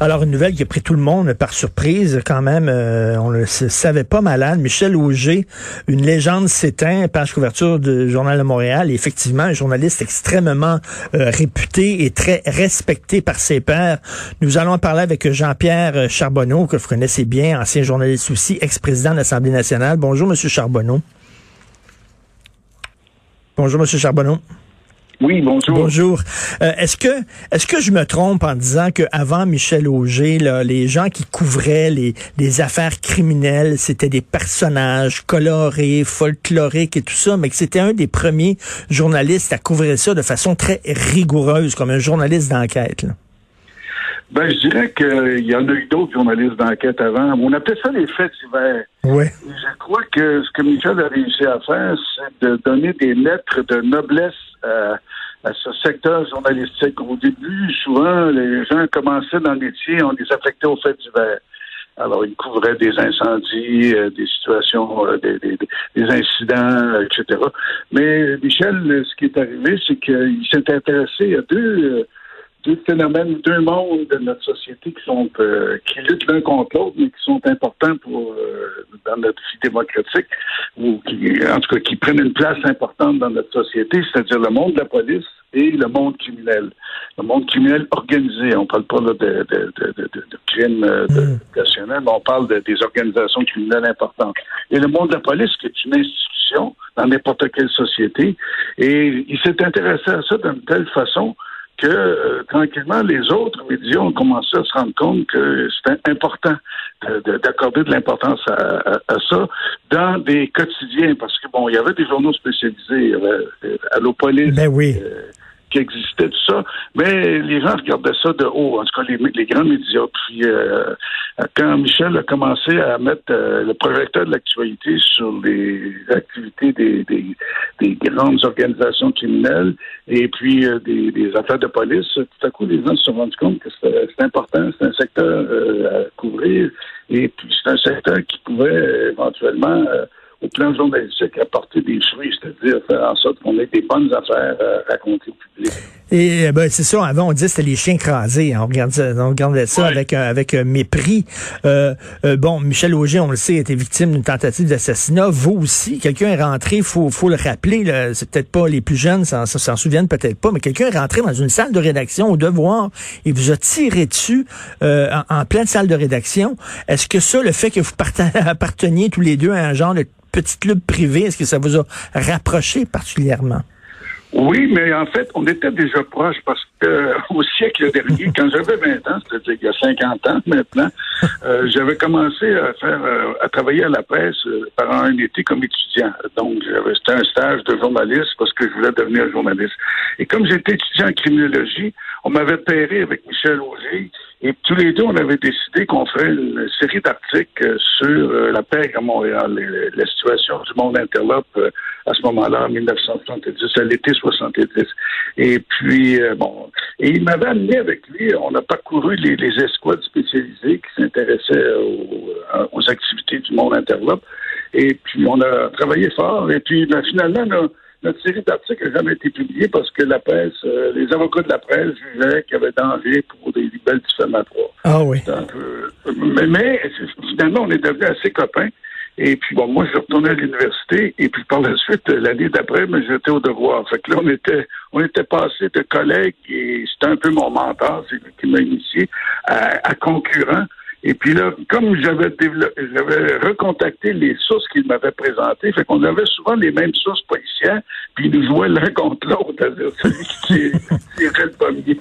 Alors, une nouvelle qui a pris tout le monde par surprise quand même. Euh, on ne le savait pas malade. Michel Auger, une légende s'éteint, page couverture du Journal de Montréal. effectivement, un journaliste extrêmement euh, réputé et très respecté par ses pairs. Nous allons en parler avec Jean-Pierre Charbonneau, que vous connaissez bien, ancien journaliste aussi, ex-président de l'Assemblée nationale. Bonjour, Monsieur Charbonneau. Bonjour, Monsieur Charbonneau. Oui, bonjour. Bonjour. Euh, est-ce que est-ce que je me trompe en disant que avant Michel Auger, là, les gens qui couvraient les, les affaires criminelles, c'était des personnages colorés, folkloriques et tout ça, mais que c'était un des premiers journalistes à couvrir ça de façon très rigoureuse, comme un journaliste d'enquête. Ben, je dirais qu'il y en a eu d'autres journalistes d'enquête avant. On appelait ça les faits divers. Oui. Je crois que ce que Michel a réussi à faire, c'est de donner des lettres de noblesse à, à ce secteur journalistique. Au début, souvent, les gens commençaient dans le métier, on les affectait aux faits divers. Alors, ils couvraient des incendies, euh, des situations, euh, des, des, des, incidents, etc. Mais Michel, ce qui est arrivé, c'est qu'il s'est intéressé à deux deux phénomènes, deux mondes de notre société qui sont euh, qui luttent l'un contre l'autre, mais qui sont importants pour euh, dans notre vie démocratique, ou qui, en tout cas, qui prennent une place importante dans notre société, c'est-à-dire le monde de la police et le monde criminel. Le monde criminel organisé. On parle pas là, de, de, de, de, de crime euh, mm. mais on parle des organisations criminelles importantes. Et le monde de la police, qui est une institution dans n'importe quelle société, et il s'est intéressé à ça d'une telle façon que euh, tranquillement, les autres médias ont commencé à se rendre compte que c'était important d'accorder de, l'importance à, ça dans des quotidiens, parce que bon, il y avait des journaux spécialisés, il y avait euh, Allopolis, ben oui. Euh, qui existait, tout ça. Mais les gens regardaient ça de haut, en tout cas les, les grands médias. Puis euh, quand Michel a commencé à mettre euh, le projecteur de l'actualité sur les activités des, des, des, grandes organisations criminelles et puis euh, des, des, affaires de police, tout à coup les gens se sont rendus compte que c'était important, c'est un secteur à couvrir et puis c'est un secteur qui pouvait éventuellement au plan journalistique apporter des fruits, c'est-à-dire faire en sorte qu'on ait des bonnes affaires à raconter au public. Et euh, ben, c'est ça, avant on disait c'était les chiens crasés. Hein. On regardait, on regardait ça avec, euh, avec euh, mépris. Euh, bon, Michel Auger, on le sait, a été victime d'une tentative d'assassinat. Vous aussi, quelqu'un est rentré, faut, faut le rappeler, c'est peut-être pas les plus jeunes, s'en, s'en souviennent peut-être pas, mais quelqu'un est rentré dans une salle de rédaction au devoir et vous a tiré dessus en, en, pleine salle de rédaction. Est-ce que ça, le fait que vous apparteniez tous les deux à un genre de petit club privé, est-ce que ça vous a rapproché particulièrement? Oui, mais en fait, on était déjà proches parce que au siècle dernier, quand j'avais 20 ans, c'est-à-dire il y a 50 ans maintenant, euh, j'avais commencé à faire euh, à travailler à la presse euh, pendant un été comme étudiant. Donc, j'avais c'était un stage de journaliste parce que je voulais devenir journaliste. Et comme j'étais étudiant en criminologie, on m'avait pairé avec Michel Auger et tous les deux, on avait décidé qu'on ferait une série d'articles euh, sur euh, la paix à Montréal, la situation du monde interlope euh, à ce moment-là, en 1970, à l'été 70. Et puis, bon, et il m'avait amené avec lui, on a parcouru les, escouades spécialisées qui s'intéressaient aux, aux, activités du monde interlope. Et puis, on a travaillé fort. Et puis, ben, finalement, on notre série d'articles n'a jamais été publiée parce que la presse, euh, les avocats de la presse jugeaient qu'il y avait danger pour des libelles diffamatoires. Ah oui. mais, finalement, on est devenus assez copains. Et puis bon, moi, je suis retourné à l'université et puis par la suite, l'année d'après, j'étais au devoir. Fait que là, on était, on était passé de collègues et c'était un peu mon mentor, c'est lui qui m'a initié à, à concurrents. Et puis là, comme j'avais j'avais recontacté les sources qu'il m'avait présentées, fait qu'on avait souvent les mêmes sources policières, puis ils nous jouaient l'un contre l'autre, c'est-à-dire celui qui tirait le premier.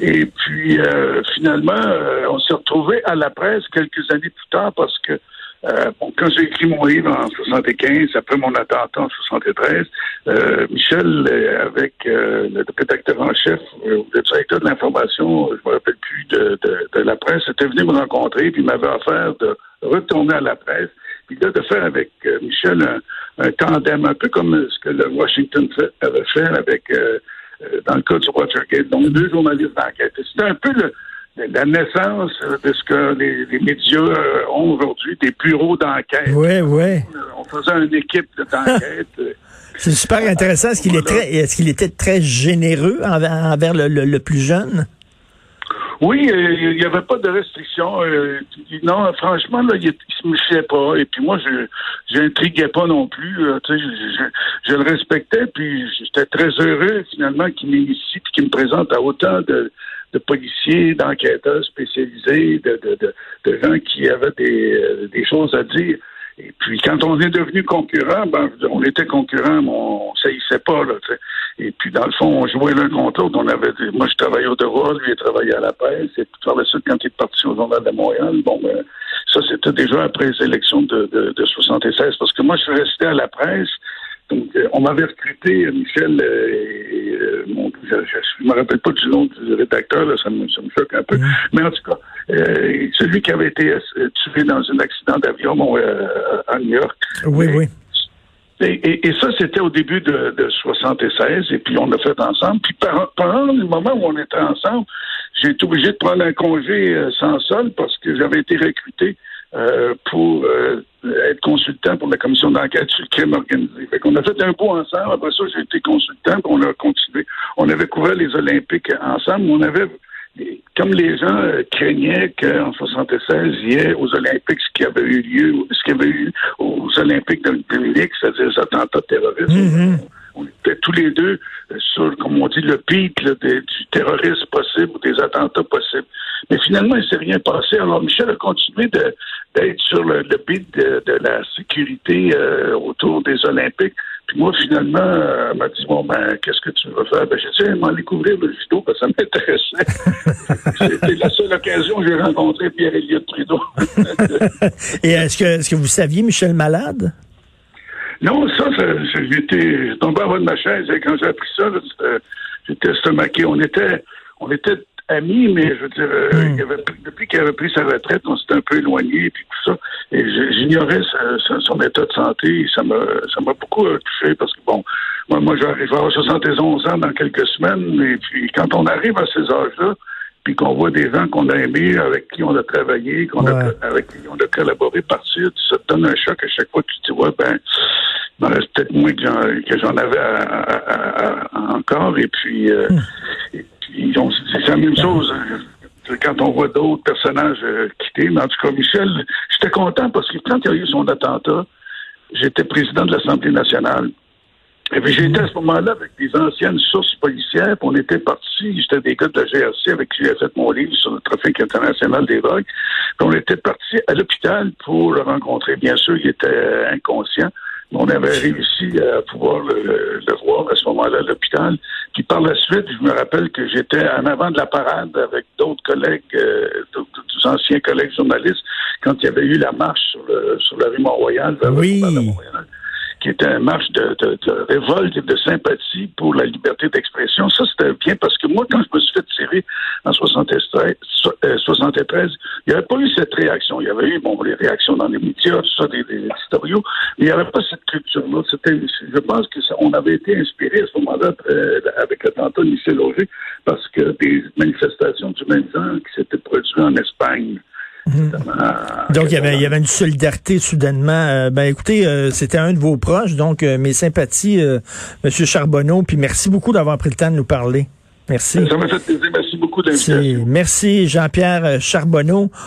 Et puis euh, finalement, euh, on s'est retrouvé à la presse quelques années plus tard parce que euh, bon, quand j'ai écrit mon livre en 75, après mon attentat en 73, euh, Michel, euh, avec euh, le rédacteur en chef, le directeur de l'information, je me rappelle plus de, de, de, la presse, était venu me rencontrer, puis m'avait offert de retourner à la presse, puis là, de faire avec Michel un, un, tandem, un peu comme ce que le Washington avait fait avec dans le cas du Watergate, donc deux journalistes d'enquête. C'était un peu le, la naissance de ce que les, médias ont aujourd'hui, des bureaux d'enquête. Oui, oui. On faisait une équipe d'enquête. C'est super intéressant. Est-ce qu'il est très, est-ce qu'il était très généreux envers, le, plus jeune? Oui, euh, il n'y avait pas de restrictions. Euh, non, franchement, là, il, ne se méfiait pas. Et puis moi, je n'intriguais pas non plus. Euh, sais, je, le respectais. Puis j'étais très heureux finalement qu'il m'initie et qu'il me présente à autant de, policiers, d'enquêteurs spécialisés, de, de, gens qui avaient des, des choses à dire. Et puis, quand on est devenu concurrent, ben, on était concurrent, mais on ne saillissait pas. Là, et puis, dans le fond, on jouait l'un contre l'autre. On avait moi, je travaillais au devoir, lui, il travaillait à la presse. Et puis, par la suite, quand il est parti au Journal de Montréal, bon, ben, ça, c'était déjà après les élections de, de, de 76. Parce que moi, je suis resté à la presse. Donc, euh, on m'avait recruté, euh, Michel, euh, et, je ne me rappelle pas du nom du rédacteur, là, ça, me, ça me choque un peu. Mais en tout cas, celui qui avait été tué dans un accident d'avion à New York. Oui, oui. Et, et, ça, c'était au début de, de 76, et puis on l'a fait ensemble. Puis pendant le moment où on était ensemble, j'ai été obligé de prendre un congé sans sol parce que j'avais été recruté euh, pour euh, être consultant pour la commission d'enquête sur le crime organisé. Fait qu'on a fait un bout ensemble. Après ça, j'ai été consultant, puis on a continué. On avait couvert les Olympiques ensemble. On avait, comme les gens euh, craignaient qu'en 76, il y ait aux Olympiques ce qui avait eu lieu, ce qui avait eu aux Olympiques de Munich, c'est-à-dire les attentats terroristes. Mm-hmm on était tous les deux sur, comme on dit, le pic du terrorisme possible ou des attentats possibles. Mais finalement, il ne s'est rien passé. Alors, Michel a continué d'être sur le, le de, la sécurité euh, autour des Olympiques. Puis moi, finalement, euh, elle m'a dit, bon, ben, qu'est-ce que tu veux faire? Ben, j'ai dit, m'en découvrir le judo, parce que ça m'intéressait. C'était la seule occasion où j'ai rencontré Pierre-Éliott Trudeau. Et est-ce que, est-ce que vous saviez Michel Malade? Non, ça, ça j'étais tombé en bas de ma chaise et quand j'ai appris ça, j'étais estomaqué. On était, on était amis, mais je veux dire, euh, hmm. il avait, depuis qu'il avait pris sa retraite, on s'était un peu éloigné puis tout ça. Et j'ignorais son état de santé. Ça m'a, ça m'a beaucoup touché parce que bon, moi, moi j'arrive à avoir 71 ans dans quelques semaines. Et puis quand on arrive à ces âges-là, puis qu'on voit des gens qu'on a aimés, avec qui on a travaillé, qu'on a, avec qui on a collaboré par suite, ça te donne un choc à chaque fois que tu te vois, ben, il m'en reste peut-être moins que j'en avais encore. Et puis, euh, hmm. C'est la même chose hein. quand on voit d'autres personnages euh, quitter. Mais en tout cas, Michel, j'étais content parce que quand il y a eu son attentat, j'étais président de l'Assemblée nationale. Et puis j'étais à ce moment-là avec des anciennes sources policières, puis on était partis, j'étais des gars de la GRC avec qui j'ai fait mon livre sur le trafic international des drogues. Puis on était partis à l'hôpital pour le rencontrer. Bien sûr, il était inconscient. On avait réussi à pouvoir le, voir à ce moment-là à l'hôpital. Puis par la suite, je me rappelle que j'étais en avant de la parade avec d'autres collègues, euh, d'autres anciens collègues journalistes, quand il y avait eu la marche sur, le, sur la rue Mont-Royal vers oui. le Mont-Royal qui était un marche de, de, de, révolte et de sympathie pour la liberté d'expression. Ça, c'était bien parce que moi, quand je me suis fait tirer en 73, 73 euh, il n'y avait pas eu cette réaction. Il y avait eu, bon, les réactions dans les médias, tout ça, des, des éditoriaux, mais il n'y avait pas cette culture-là. Je pense que ça, on avait été inspiré à ce moment-là euh, avec l'attentat de Michel Auger parce que des manifestations du même genre qui s'étaient produites en Espagne, Mhm. Donc, il y, avait, il y avait une solidarité soudainement. Euh, ben, écoutez, euh, c'était un de vos proches, donc euh, mes sympathies, Monsieur Charbonneau, puis merci beaucoup d'avoir pris le temps de nous parler. Merci. Ça Merci Jean-Pierre Charbonneau.